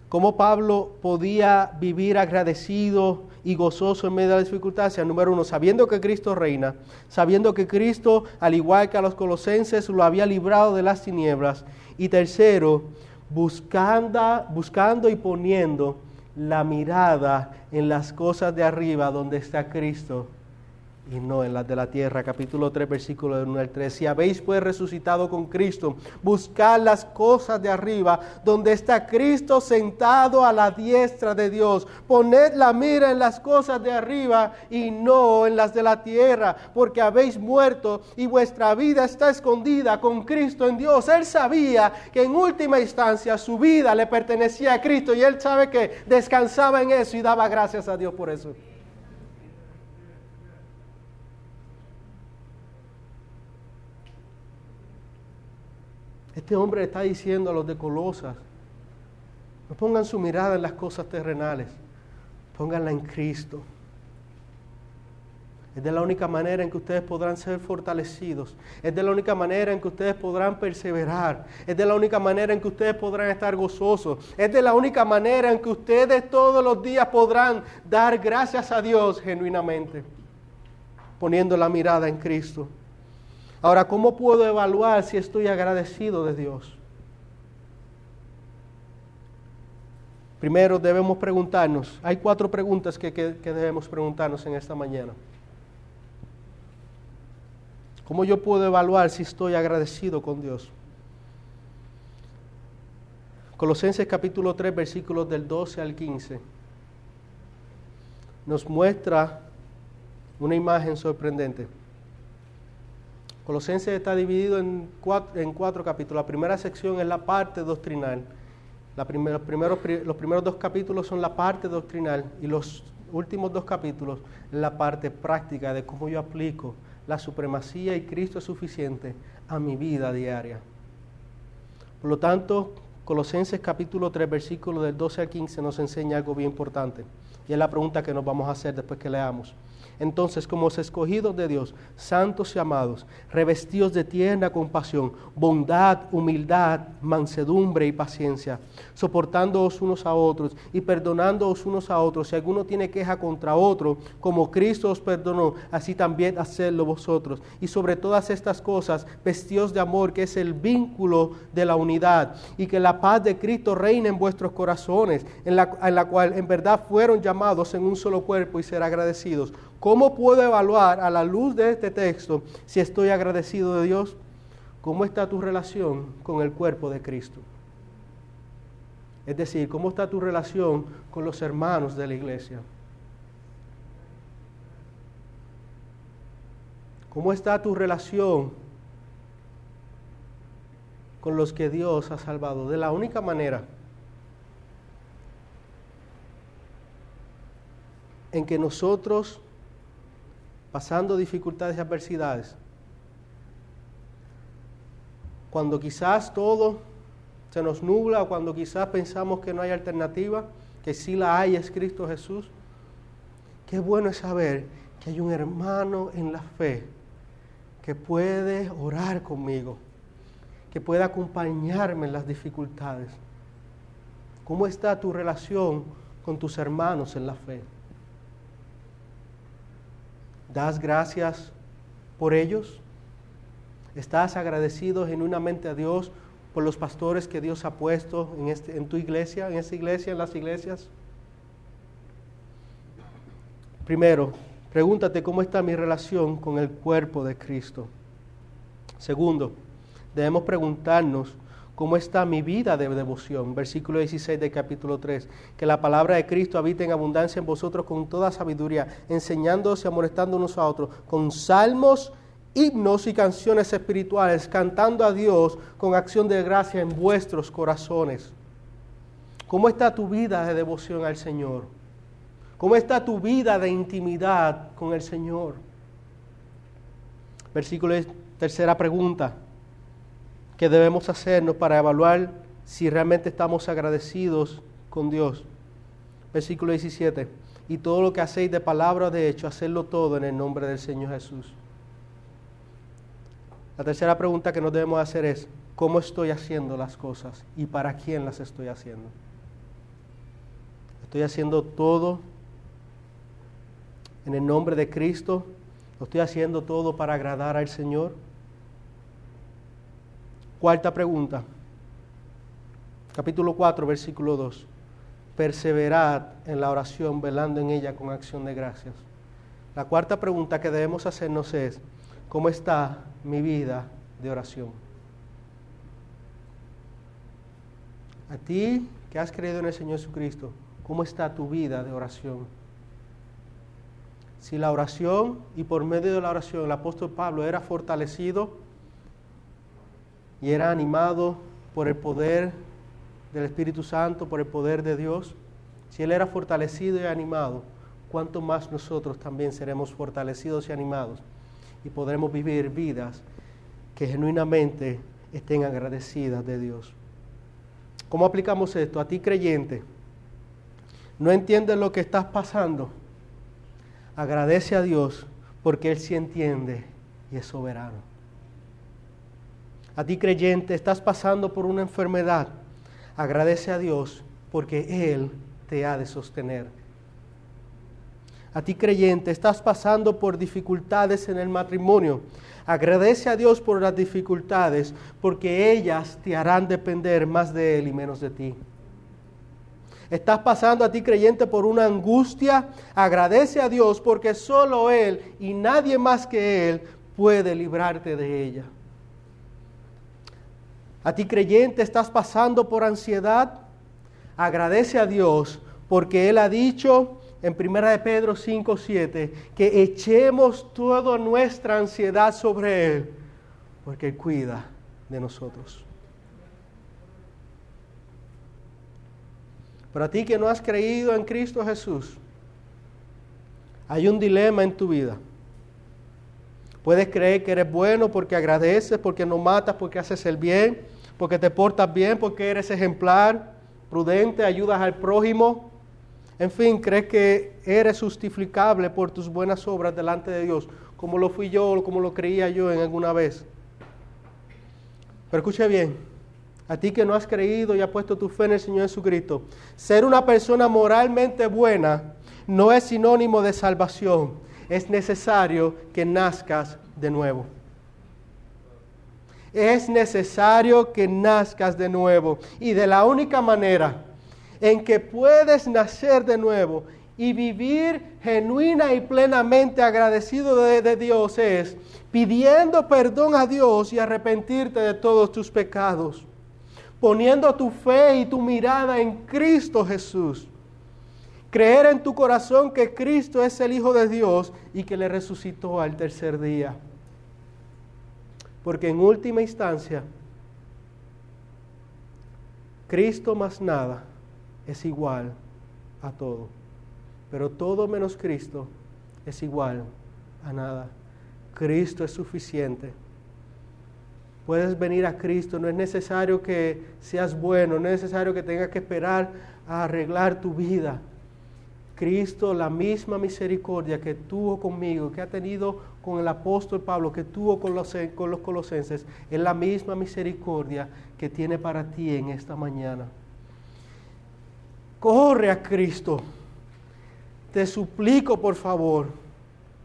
cómo Pablo podía vivir agradecido y gozoso en medio de la dificultad. Número uno, sabiendo que Cristo reina, sabiendo que Cristo, al igual que a los colosenses, lo había librado de las tinieblas. Y tercero, buscando, buscando y poniendo la mirada en las cosas de arriba donde está Cristo y no en las de la tierra. Capítulo 3, versículo 1 al 3. Si habéis pues resucitado con Cristo, buscad las cosas de arriba, donde está Cristo sentado a la diestra de Dios. Poned la mira en las cosas de arriba y no en las de la tierra, porque habéis muerto y vuestra vida está escondida con Cristo en Dios. Él sabía que en última instancia su vida le pertenecía a Cristo y él sabe que descansaba en eso y daba gracias a Dios por eso. Este hombre está diciendo a los de Colosas, no pongan su mirada en las cosas terrenales, pónganla en Cristo. Es de la única manera en que ustedes podrán ser fortalecidos. Es de la única manera en que ustedes podrán perseverar. Es de la única manera en que ustedes podrán estar gozosos. Es de la única manera en que ustedes todos los días podrán dar gracias a Dios genuinamente, poniendo la mirada en Cristo. Ahora, ¿cómo puedo evaluar si estoy agradecido de Dios? Primero debemos preguntarnos, hay cuatro preguntas que, que debemos preguntarnos en esta mañana. ¿Cómo yo puedo evaluar si estoy agradecido con Dios? Colosenses capítulo 3, versículos del 12 al 15, nos muestra una imagen sorprendente. Colosenses está dividido en cuatro, en cuatro capítulos. La primera sección es la parte doctrinal. Los, primeros, dos capítulos son la parte doctrinal y los últimos dos capítulos la parte práctica de cómo yo aplico la supremacía y Cristo es suficiente a mi vida diaria. Por lo tanto, Colosenses capítulo 3, versículos del 12 al 15 nos enseña algo bien importante. Y es la pregunta que nos vamos a hacer después que leamos. Entonces, como escogidos de Dios, santos y amados, revestidos de tierna compasión, bondad, humildad, mansedumbre y paciencia, soportándoos unos a otros y perdonándoos unos a otros. Si alguno tiene queja contra otro, como Cristo os perdonó, así también hacedlo vosotros. Y sobre todas estas cosas, vestidos de amor, que es el vínculo de la unidad, y que la paz de Cristo reine en vuestros corazones, en la, en la cual en verdad fueron llamados en un solo cuerpo y ser agradecidos ¿Cómo puedo evaluar a la luz de este texto si estoy agradecido de Dios? ¿Cómo está tu relación con el cuerpo de Cristo? Es decir, ¿cómo está tu relación con los hermanos de la iglesia? ¿Cómo está tu relación con los que Dios ha salvado? De la única manera en que nosotros pasando dificultades y adversidades, cuando quizás todo se nos nubla o cuando quizás pensamos que no hay alternativa, que sí la hay es Cristo Jesús, qué bueno es saber que hay un hermano en la fe que puede orar conmigo, que puede acompañarme en las dificultades. ¿Cómo está tu relación con tus hermanos en la fe? ¿Das gracias por ellos? ¿Estás agradecido genuinamente a Dios por los pastores que Dios ha puesto en, este, en tu iglesia, en esta iglesia, en las iglesias? Primero, pregúntate cómo está mi relación con el cuerpo de Cristo. Segundo, debemos preguntarnos ¿Cómo está mi vida de devoción? Versículo 16 del capítulo 3. Que la palabra de Cristo habite en abundancia en vosotros con toda sabiduría, enseñándoos y amonestando unos a otros, con salmos, himnos y canciones espirituales, cantando a Dios con acción de gracia en vuestros corazones. ¿Cómo está tu vida de devoción al Señor? ¿Cómo está tu vida de intimidad con el Señor? Versículo tercera pregunta que debemos hacernos para evaluar si realmente estamos agradecidos con Dios. Versículo 17. Y todo lo que hacéis de palabra de hecho, hacerlo todo en el nombre del Señor Jesús. La tercera pregunta que nos debemos hacer es, ¿cómo estoy haciendo las cosas y para quién las estoy haciendo? ¿Estoy haciendo todo en el nombre de Cristo? ¿Lo estoy haciendo todo para agradar al Señor? Cuarta pregunta. Capítulo 4, versículo 2. Perseverad en la oración, velando en ella con acción de gracias. La cuarta pregunta que debemos hacernos es, ¿cómo está mi vida de oración? A ti que has creído en el Señor Jesucristo, ¿cómo está tu vida de oración? Si la oración y por medio de la oración el apóstol Pablo era fortalecido, y era animado por el poder del Espíritu Santo, por el poder de Dios, si Él era fortalecido y animado, cuánto más nosotros también seremos fortalecidos y animados y podremos vivir vidas que genuinamente estén agradecidas de Dios. ¿Cómo aplicamos esto? A ti creyente, no entiendes lo que estás pasando. Agradece a Dios porque Él sí entiende y es soberano. A ti creyente, estás pasando por una enfermedad. Agradece a Dios porque Él te ha de sostener. A ti creyente, estás pasando por dificultades en el matrimonio. Agradece a Dios por las dificultades porque ellas te harán depender más de Él y menos de ti. Estás pasando a ti creyente por una angustia. Agradece a Dios porque solo Él y nadie más que Él puede librarte de ella. A ti creyente estás pasando por ansiedad. Agradece a Dios porque Él ha dicho en 1 de Pedro 5, 7 que echemos toda nuestra ansiedad sobre Él porque Él cuida de nosotros. Para ti que no has creído en Cristo Jesús, hay un dilema en tu vida. Puedes creer que eres bueno porque agradeces, porque no matas, porque haces el bien, porque te portas bien, porque eres ejemplar, prudente, ayudas al prójimo. En fin, crees que eres justificable por tus buenas obras delante de Dios, como lo fui yo, como lo creía yo en alguna vez. Pero escuche bien, a ti que no has creído y has puesto tu fe en el Señor Jesucristo, ser una persona moralmente buena no es sinónimo de salvación. Es necesario que nazcas de nuevo. Es necesario que nazcas de nuevo. Y de la única manera en que puedes nacer de nuevo y vivir genuina y plenamente agradecido de, de, Dios es pidiendo perdón a Dios y arrepentirte de todos tus pecados poniendo tu fe y tu mirada en Cristo Jesús. Creer en tu corazón que Cristo es el Hijo de Dios y que le resucitó al tercer día. Porque en última instancia, Cristo más nada es igual a todo. Pero todo menos Cristo es igual a nada. Cristo es suficiente puedes venir a Cristo. No es necesario que seas bueno, no es necesario que tengas que esperar a arreglar tu vida. Cristo, la misma misericordia que tuvo conmigo, que ha tenido con el apóstol Pablo, que tuvo con los, colosenses, es la misma misericordia que tiene para ti en esta mañana. Corre a Cristo. Te suplico, por favor,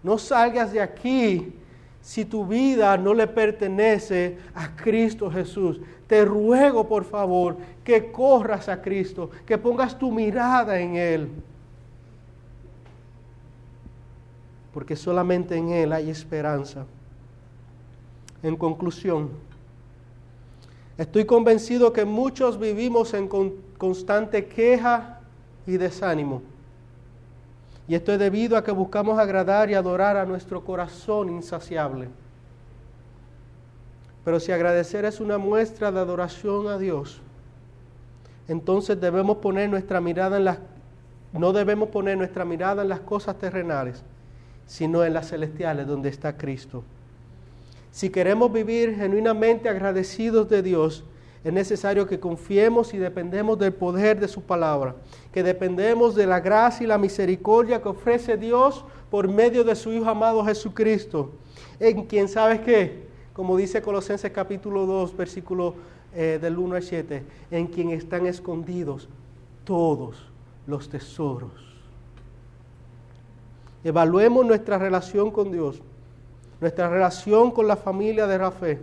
no salgas de aquí si tu vida no le pertenece a Cristo Jesús. Te ruego, por favor, que corras a Cristo, que pongas tu mirada en Él. Porque solamente en Él hay esperanza. En conclusión, estoy convencido que muchos vivimos en constante queja y desánimo y esto es debido a que buscamos agradar y adorar a nuestro corazón insaciable. Pero si agradecer es una muestra de adoración a Dios, entonces debemos poner nuestra mirada en las no debemos poner nuestra mirada en las cosas terrenales, sino en las celestiales donde está Cristo. Si queremos vivir genuinamente agradecidos de Dios, es necesario que confiemos y dependemos del poder de su palabra, que dependemos de la gracia y la misericordia que ofrece Dios por medio de su Hijo amado Jesucristo, en quien sabes que, como dice Colosenses capítulo 2, versículo eh, del 1 al 7, en quien están escondidos todos los tesoros. Evaluemos nuestra relación con Dios, nuestra relación con la familia de Rafael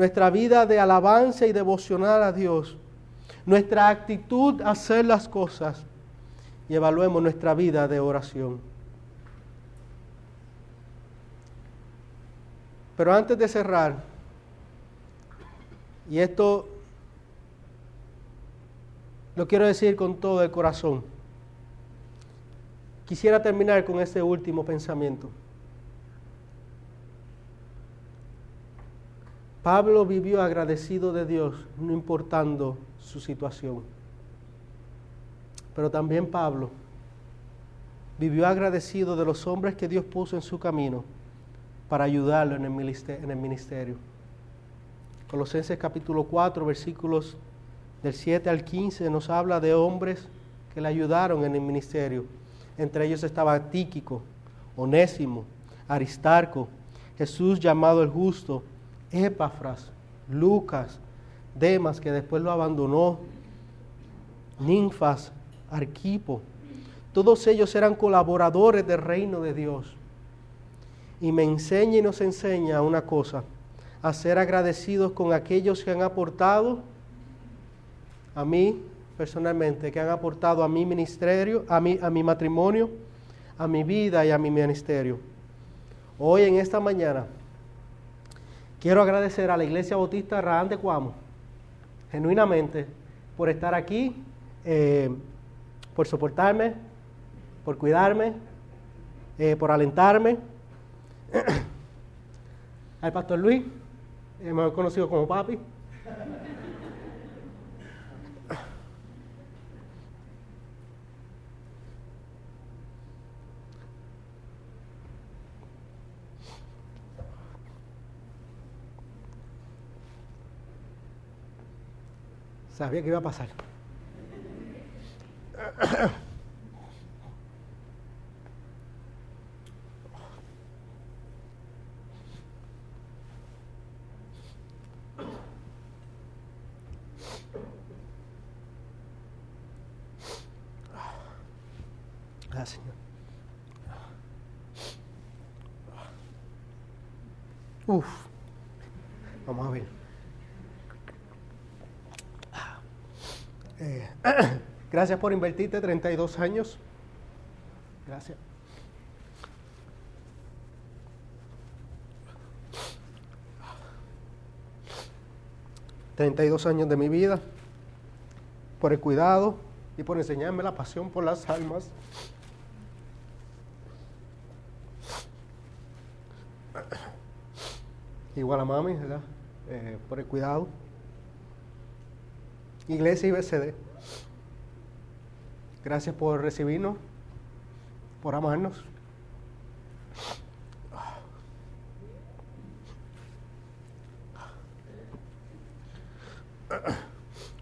nuestra vida de alabanza y devocional a Dios, nuestra actitud a hacer las cosas y evaluemos nuestra vida de oración. Pero antes de cerrar, y esto lo quiero decir con todo el corazón, quisiera terminar con este último pensamiento. Pablo vivió agradecido de Dios, no importando su situación. Pero también Pablo vivió agradecido de los hombres que Dios puso en su camino para ayudarlo en el ministerio. Colosenses capítulo 4, versículos del 7 al 15, nos habla de hombres que le ayudaron en el ministerio. Entre ellos estaba Tíquico, Onésimo, Aristarco, Jesús llamado el justo, Epafras, Lucas, Demas, que después lo abandonó, Ninfas, Arquipo. Todos ellos eran colaboradores del reino de Dios. Y me enseña y nos enseña una cosa, a ser agradecidos con aquellos que han aportado a mí personalmente, que han aportado a mi ministerio, a mi, a mi matrimonio, a mi vida y a mi ministerio. Hoy en esta mañana quiero agradecer a la Iglesia Bautista Raán de Cuamo, genuinamente, por estar aquí, eh, por soportarme, por cuidarme, eh, por alentarme. Al pastor Luis, hemos conocido como papi. Sabía que iba a pasar. Ah, Señor. Uf. Vamos a ver. Eh, gracias por invertirte 32 años. Gracias. Treinta y dos años de mi vida, por el cuidado y por enseñarme la pasión por las almas. Igual a mami, ¿verdad? Eh, por el cuidado. Iglesia IBCD. Gracias por recibirnos, por amarnos.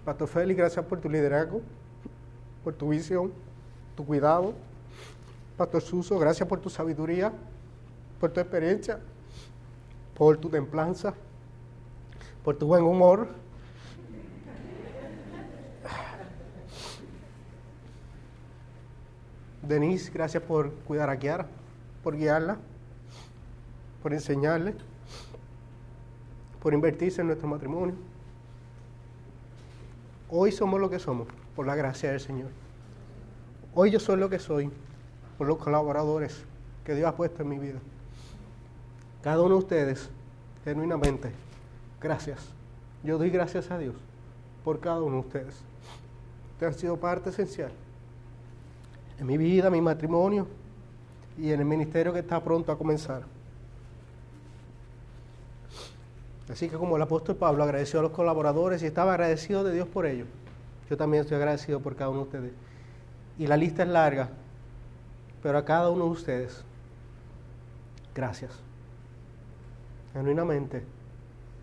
Pastor Félix, gracias por tu liderazgo, por tu visión, tu cuidado. Pastor Suso, gracias por tu sabiduría, por tu experiencia, por tu templanza, por tu buen humor. Denise, gracias por cuidar a Kiara, por guiarla, por enseñarle, por invertirse en nuestro matrimonio. Hoy somos lo que somos, por la gracia del Señor. Hoy yo soy lo que soy, por los colaboradores que Dios ha puesto en mi vida. Cada uno de ustedes, genuinamente, gracias. Yo doy gracias a Dios por cada uno de ustedes. Ustedes han sido parte esencial en mi vida, mi matrimonio y en el ministerio que está pronto a comenzar. Así que como el apóstol Pablo agradeció a los colaboradores y estaba agradecido de Dios por ellos, yo también estoy agradecido por cada uno de ustedes. Y la lista es larga, pero a cada uno de ustedes, gracias. Genuinamente,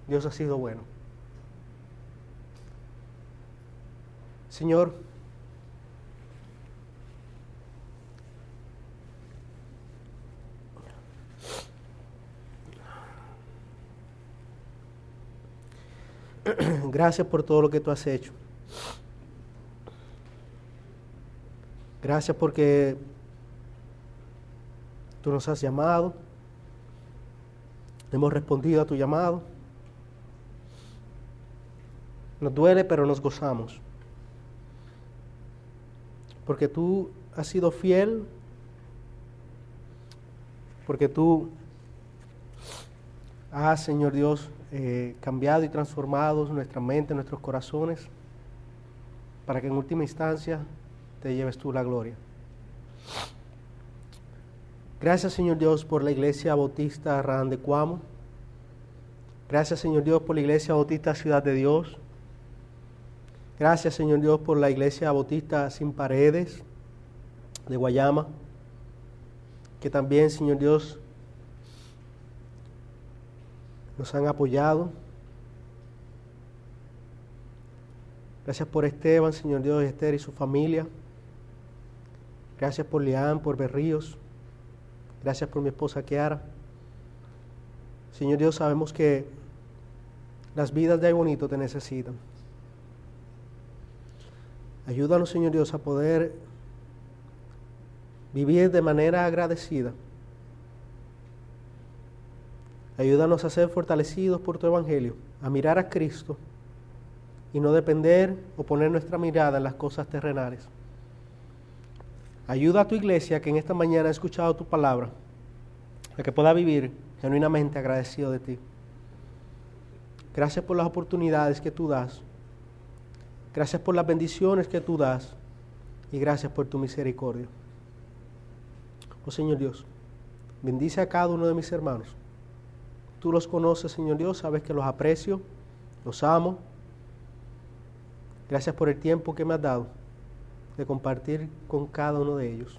Dios ha sido bueno. Señor, Gracias por todo lo que tú has hecho. Gracias porque tú nos has llamado. Hemos respondido a tu llamado. Nos duele, pero nos gozamos. Porque tú has sido fiel. Porque tú has, Señor Dios, eh, cambiado y transformado nuestra mente, nuestros corazones, para que en última instancia te lleves tú la gloria. Gracias Señor Dios por la iglesia bautista Arran de Cuamo. Gracias Señor Dios por la iglesia bautista Ciudad de Dios. Gracias Señor Dios por la iglesia bautista Sin Paredes de Guayama. Que también Señor Dios nos han apoyado Gracias por Esteban, Señor Dios, Esther y su familia. Gracias por Leán, por Berríos. Gracias por mi esposa Kiara. Señor Dios, sabemos que las vidas de Ay Bonito te necesitan. Ayúdanos, Señor Dios, a poder vivir de manera agradecida. Ayúdanos a ser fortalecidos por tu Evangelio, a mirar a Cristo y no depender o poner nuestra mirada en las cosas terrenales. Ayuda a tu iglesia que en esta mañana ha escuchado tu palabra, a que pueda vivir genuinamente agradecido de ti. Gracias por las oportunidades que tú das. Gracias por las bendiciones que tú das. Y gracias por tu misericordia. Oh Señor Dios, bendice a cada uno de mis hermanos. Tú los conoces, Señor Dios, sabes que los aprecio, los amo. Gracias por el tiempo que me has dado de compartir con cada uno de ellos.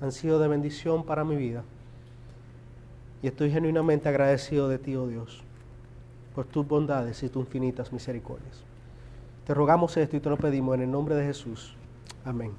Han sido de bendición para mi vida. Y estoy genuinamente agradecido de ti, oh Dios, por tus bondades y tus infinitas misericordias. Te rogamos esto y te lo pedimos en el nombre de Jesús. Amén.